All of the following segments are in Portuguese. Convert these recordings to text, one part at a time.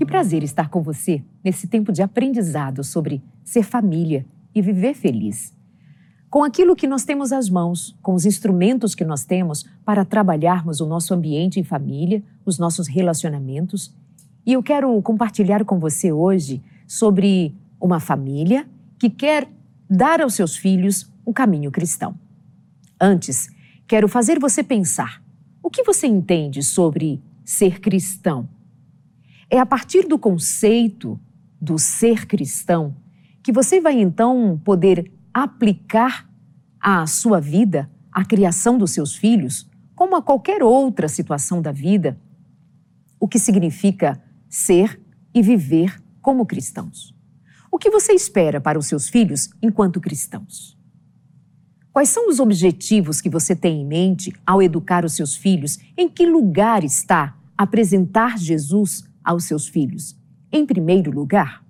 Que prazer estar com você nesse tempo de aprendizado sobre ser família e viver feliz. Com aquilo que nós temos às mãos, com os instrumentos que nós temos para trabalharmos o nosso ambiente em família, os nossos relacionamentos. E eu quero compartilhar com você hoje sobre uma família que quer dar aos seus filhos um caminho cristão. Antes, quero fazer você pensar: o que você entende sobre ser cristão? É a partir do conceito do ser cristão que você vai então poder aplicar à sua vida, à criação dos seus filhos, como a qualquer outra situação da vida, o que significa ser e viver como cristãos. O que você espera para os seus filhos enquanto cristãos? Quais são os objetivos que você tem em mente ao educar os seus filhos? Em que lugar está apresentar Jesus aos seus filhos? Em primeiro lugar?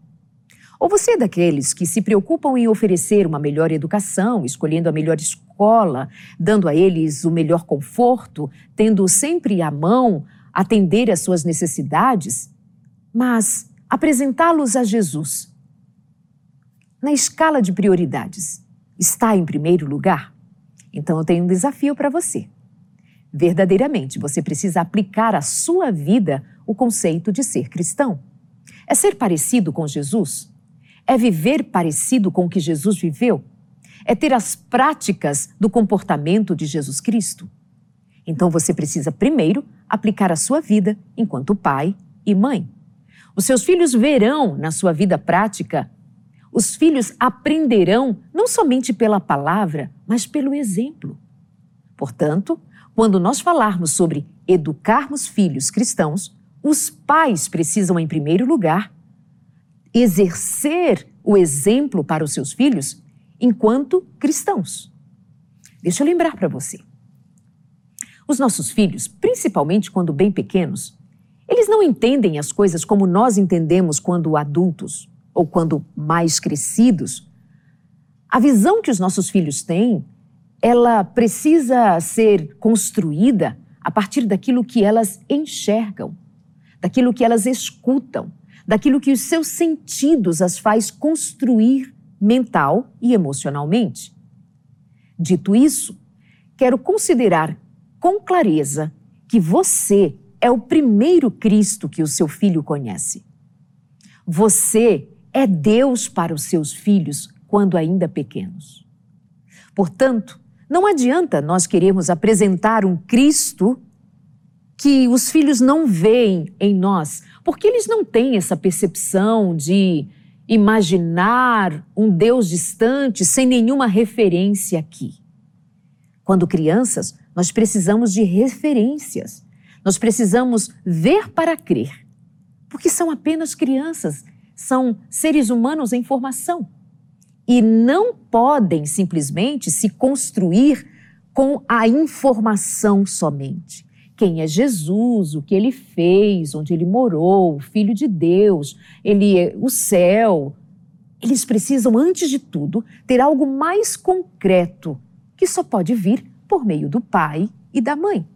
Ou você é daqueles que se preocupam em oferecer uma melhor educação, escolhendo a melhor escola, dando a eles o melhor conforto, tendo sempre à mão atender às suas necessidades, mas apresentá-los a Jesus? Na escala de prioridades, está em primeiro lugar? Então eu tenho um desafio para você. Verdadeiramente, você precisa aplicar à sua vida o conceito de ser cristão. É ser parecido com Jesus? É viver parecido com o que Jesus viveu? É ter as práticas do comportamento de Jesus Cristo? Então você precisa primeiro aplicar a sua vida enquanto pai e mãe. Os seus filhos verão na sua vida prática, os filhos aprenderão não somente pela palavra, mas pelo exemplo. Portanto, quando nós falarmos sobre educarmos filhos cristãos, os pais precisam, em primeiro lugar, exercer o exemplo para os seus filhos enquanto cristãos. Deixa eu lembrar para você. Os nossos filhos, principalmente quando bem pequenos, eles não entendem as coisas como nós entendemos quando adultos ou quando mais crescidos. A visão que os nossos filhos têm, ela precisa ser construída a partir daquilo que elas enxergam, daquilo que elas escutam, daquilo que os seus sentidos as faz construir mental e emocionalmente. Dito isso, quero considerar com clareza que você é o primeiro Cristo que o seu filho conhece. Você é Deus para os seus filhos quando ainda pequenos. Portanto, não adianta nós queremos apresentar um Cristo que os filhos não veem em nós, porque eles não têm essa percepção de imaginar um Deus distante sem nenhuma referência aqui. Quando crianças, nós precisamos de referências. Nós precisamos ver para crer. Porque são apenas crianças, são seres humanos em formação. E não podem simplesmente se construir com a informação somente quem é Jesus, o que ele fez, onde ele morou, o Filho de Deus, ele é o céu. Eles precisam, antes de tudo, ter algo mais concreto, que só pode vir por meio do pai e da mãe.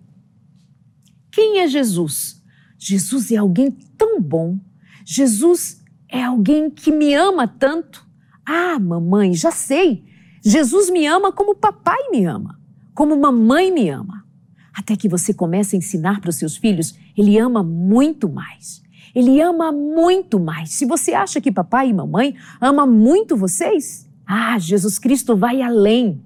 Quem é Jesus? Jesus é alguém tão bom. Jesus é alguém que me ama tanto. Ah, mamãe, já sei. Jesus me ama como papai me ama, como mamãe me ama até que você comece a ensinar para os seus filhos, ele ama muito mais. Ele ama muito mais. Se você acha que papai e mamãe ama muito vocês, ah, Jesus Cristo vai além.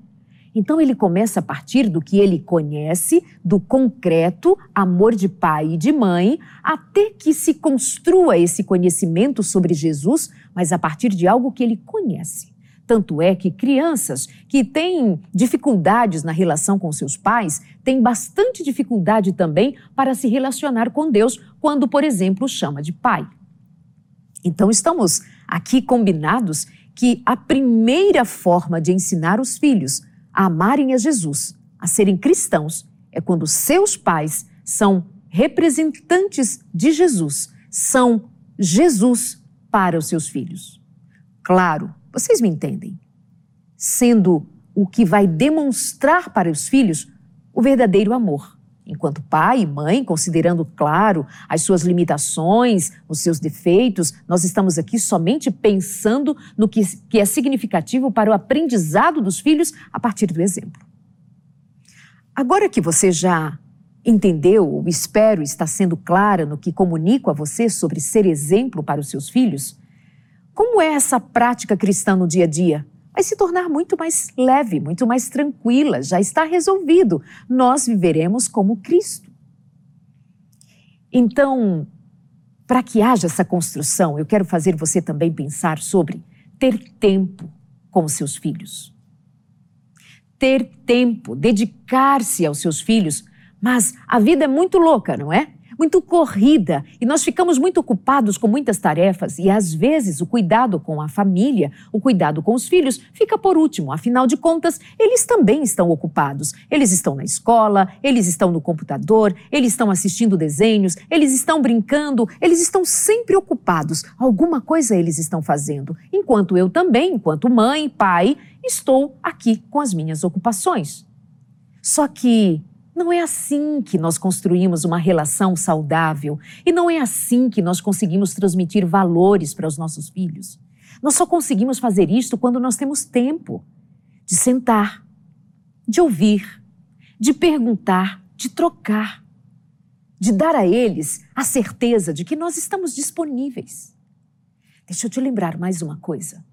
Então ele começa a partir do que ele conhece, do concreto amor de pai e de mãe, até que se construa esse conhecimento sobre Jesus, mas a partir de algo que ele conhece. Tanto é que crianças que têm dificuldades na relação com seus pais têm bastante dificuldade também para se relacionar com Deus quando, por exemplo, chama de pai. Então, estamos aqui combinados que a primeira forma de ensinar os filhos a amarem a Jesus, a serem cristãos, é quando seus pais são representantes de Jesus, são Jesus para os seus filhos. Claro, vocês me entendem? Sendo o que vai demonstrar para os filhos o verdadeiro amor. Enquanto pai e mãe, considerando, claro, as suas limitações, os seus defeitos, nós estamos aqui somente pensando no que, que é significativo para o aprendizado dos filhos a partir do exemplo. Agora que você já entendeu, ou espero está sendo clara no que comunico a você sobre ser exemplo para os seus filhos, como é essa prática cristã no dia a dia? Vai se tornar muito mais leve, muito mais tranquila, já está resolvido. Nós viveremos como Cristo. Então, para que haja essa construção, eu quero fazer você também pensar sobre ter tempo com os seus filhos ter tempo, dedicar-se aos seus filhos. Mas a vida é muito louca, não é? Muito corrida e nós ficamos muito ocupados com muitas tarefas e às vezes o cuidado com a família, o cuidado com os filhos fica por último. Afinal de contas, eles também estão ocupados. Eles estão na escola, eles estão no computador, eles estão assistindo desenhos, eles estão brincando, eles estão sempre ocupados. Alguma coisa eles estão fazendo. Enquanto eu também, enquanto mãe, pai, estou aqui com as minhas ocupações. Só que não é assim que nós construímos uma relação saudável e não é assim que nós conseguimos transmitir valores para os nossos filhos. Nós só conseguimos fazer isto quando nós temos tempo de sentar, de ouvir, de perguntar, de trocar, de dar a eles a certeza de que nós estamos disponíveis. Deixa eu te lembrar mais uma coisa.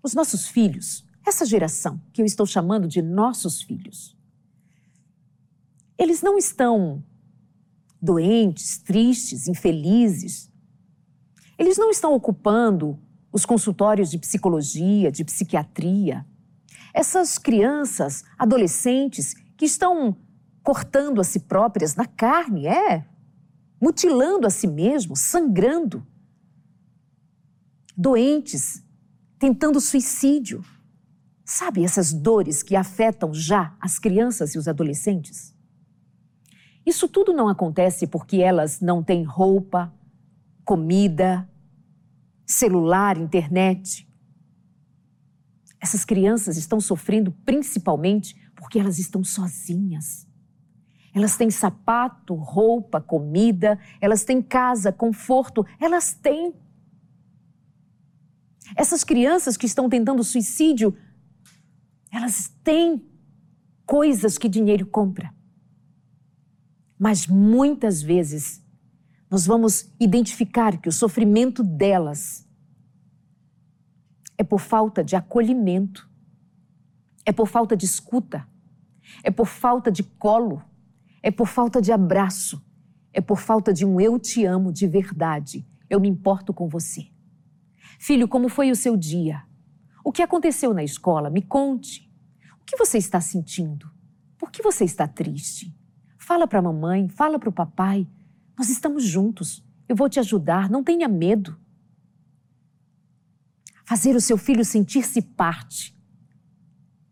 Os nossos filhos, essa geração que eu estou chamando de nossos filhos, eles não estão doentes, tristes, infelizes. Eles não estão ocupando os consultórios de psicologia, de psiquiatria. Essas crianças, adolescentes que estão cortando a si próprias na carne, é, mutilando a si mesmos, sangrando. Doentes, tentando suicídio. Sabe essas dores que afetam já as crianças e os adolescentes? Isso tudo não acontece porque elas não têm roupa, comida, celular, internet. Essas crianças estão sofrendo principalmente porque elas estão sozinhas. Elas têm sapato, roupa, comida, elas têm casa, conforto, elas têm essas crianças que estão tentando suicídio, elas têm coisas que dinheiro compra. Mas muitas vezes nós vamos identificar que o sofrimento delas é por falta de acolhimento, é por falta de escuta, é por falta de colo, é por falta de abraço, é por falta de um eu te amo de verdade, eu me importo com você. Filho, como foi o seu dia? O que aconteceu na escola? Me conte. O que você está sentindo? Por que você está triste? Fala para a mamãe, fala para o papai. Nós estamos juntos. Eu vou te ajudar. Não tenha medo. Fazer o seu filho sentir-se parte.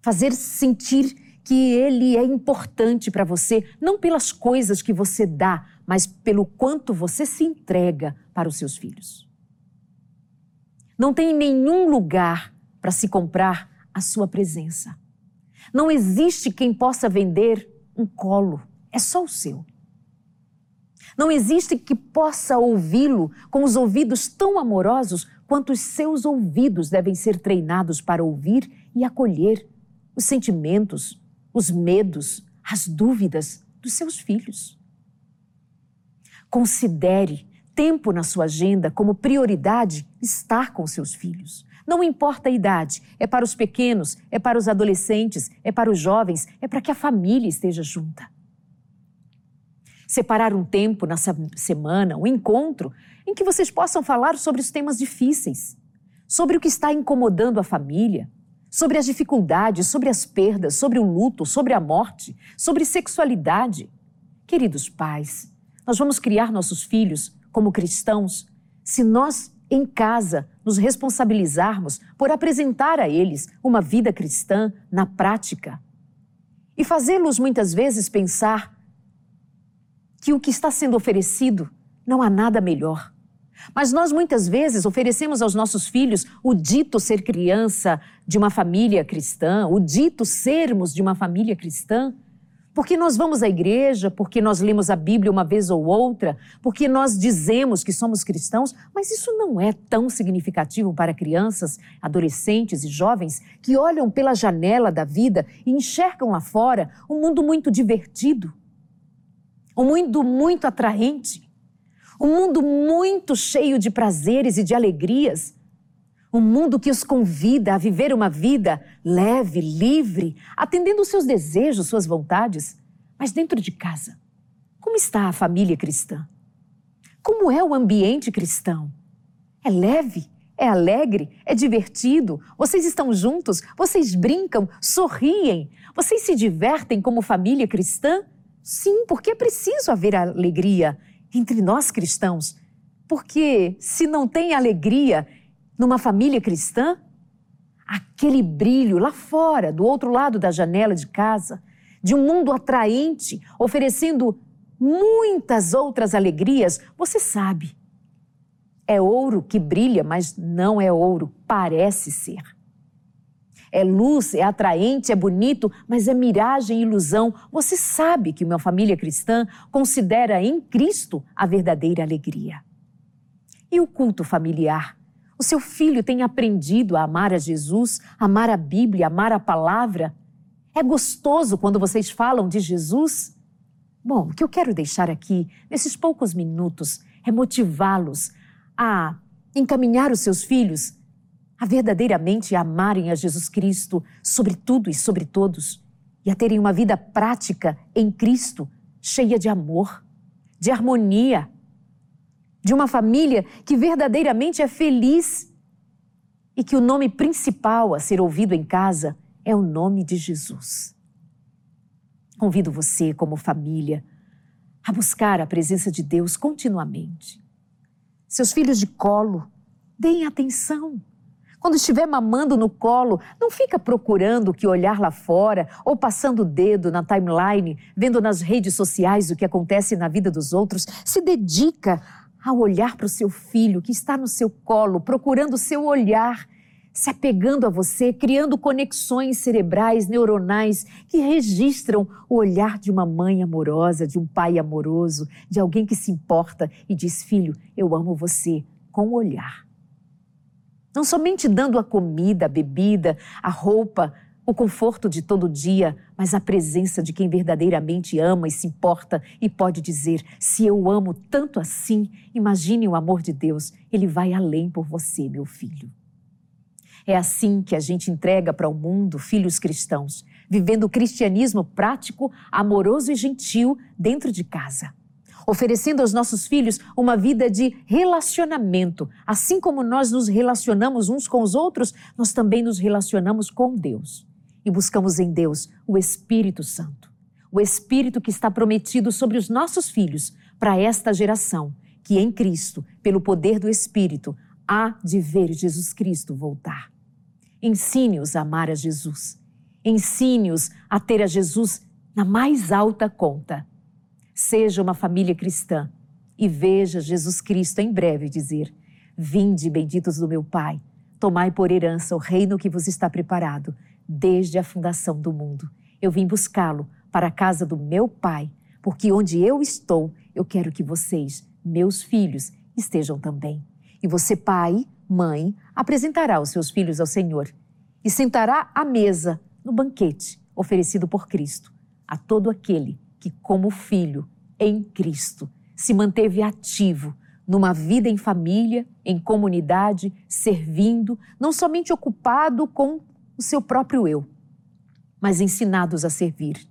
Fazer sentir que ele é importante para você, não pelas coisas que você dá, mas pelo quanto você se entrega para os seus filhos. Não tem nenhum lugar para se comprar a sua presença. Não existe quem possa vender um colo, é só o seu. Não existe que possa ouvi-lo com os ouvidos tão amorosos quanto os seus ouvidos devem ser treinados para ouvir e acolher os sentimentos, os medos, as dúvidas dos seus filhos. Considere tempo na sua agenda como prioridade estar com seus filhos. Não importa a idade, é para os pequenos, é para os adolescentes, é para os jovens, é para que a família esteja junta. Separar um tempo nessa semana, um encontro, em que vocês possam falar sobre os temas difíceis, sobre o que está incomodando a família, sobre as dificuldades, sobre as perdas, sobre o luto, sobre a morte, sobre sexualidade. Queridos pais, nós vamos criar nossos filhos como cristãos, se nós em casa nos responsabilizarmos por apresentar a eles uma vida cristã na prática e fazê-los muitas vezes pensar que o que está sendo oferecido não há nada melhor. Mas nós muitas vezes oferecemos aos nossos filhos o dito ser criança de uma família cristã, o dito sermos de uma família cristã, Porque nós vamos à igreja, porque nós lemos a Bíblia uma vez ou outra, porque nós dizemos que somos cristãos, mas isso não é tão significativo para crianças, adolescentes e jovens que olham pela janela da vida e enxergam lá fora um mundo muito divertido, um mundo muito atraente, um mundo muito cheio de prazeres e de alegrias, um mundo que os convida a viver uma vida leve, livre, atendendo os seus desejos, suas vontades. Mas dentro de casa, como está a família cristã? Como é o ambiente cristão? É leve? É alegre? É divertido? Vocês estão juntos? Vocês brincam? Sorriem? Vocês se divertem como família cristã? Sim, porque é preciso haver alegria entre nós cristãos. Porque se não tem alegria numa família cristã, aquele brilho lá fora, do outro lado da janela de casa, de um mundo atraente, oferecendo muitas outras alegrias, você sabe. É ouro que brilha, mas não é ouro, parece ser. É luz, é atraente, é bonito, mas é miragem e ilusão. Você sabe que uma família cristã considera em Cristo a verdadeira alegria. E o culto familiar? O seu filho tem aprendido a amar a Jesus, amar a Bíblia, amar a palavra? É gostoso quando vocês falam de Jesus? Bom, o que eu quero deixar aqui, nesses poucos minutos, é motivá-los a encaminhar os seus filhos a verdadeiramente amarem a Jesus Cristo sobre tudo e sobre todos e a terem uma vida prática em Cristo, cheia de amor, de harmonia, de uma família que verdadeiramente é feliz e que o nome principal a ser ouvido em casa é o nome de Jesus. Convido você, como família, a buscar a presença de Deus continuamente. Seus filhos de colo, deem atenção. Quando estiver mamando no colo, não fica procurando o que olhar lá fora ou passando o dedo na timeline, vendo nas redes sociais o que acontece na vida dos outros. Se dedica ao olhar para o seu filho que está no seu colo, procurando o seu olhar, se apegando a você, criando conexões cerebrais, neuronais que registram o olhar de uma mãe amorosa, de um pai amoroso, de alguém que se importa e diz: Filho, eu amo você, com o olhar. Não somente dando a comida, a bebida, a roupa, o conforto de todo dia, mas a presença de quem verdadeiramente ama e se importa e pode dizer: se eu amo tanto assim, imagine o amor de Deus, ele vai além por você, meu filho. É assim que a gente entrega para o mundo filhos cristãos, vivendo o cristianismo prático, amoroso e gentil dentro de casa oferecendo aos nossos filhos uma vida de relacionamento. Assim como nós nos relacionamos uns com os outros, nós também nos relacionamos com Deus e buscamos em Deus o Espírito Santo, o Espírito que está prometido sobre os nossos filhos para esta geração, que em Cristo, pelo poder do Espírito, há de ver Jesus Cristo voltar. Ensine-os a amar a Jesus. Ensine-os a ter a Jesus na mais alta conta. Seja uma família cristã e veja Jesus Cristo em breve dizer: Vinde, benditos do meu Pai, tomai por herança o reino que vos está preparado desde a fundação do mundo. Eu vim buscá-lo para a casa do meu pai, porque onde eu estou, eu quero que vocês, meus filhos, estejam também. E você, pai, mãe, apresentará os seus filhos ao Senhor e sentará à mesa no banquete oferecido por Cristo a todo aquele que, como filho em Cristo, se manteve ativo numa vida em família, em comunidade, servindo, não somente ocupado com o seu próprio eu, mas ensinados a servir.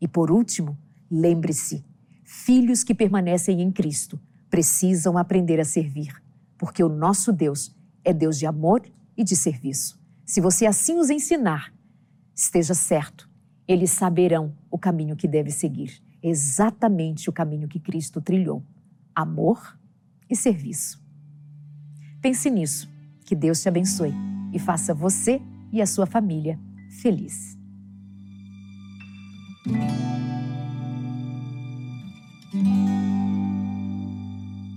E por último, lembre-se: filhos que permanecem em Cristo precisam aprender a servir, porque o nosso Deus é Deus de amor e de serviço. Se você assim os ensinar, esteja certo, eles saberão o caminho que deve seguir, exatamente o caminho que Cristo trilhou: amor e serviço. Pense nisso. Que Deus te abençoe e faça você e a sua família feliz. Música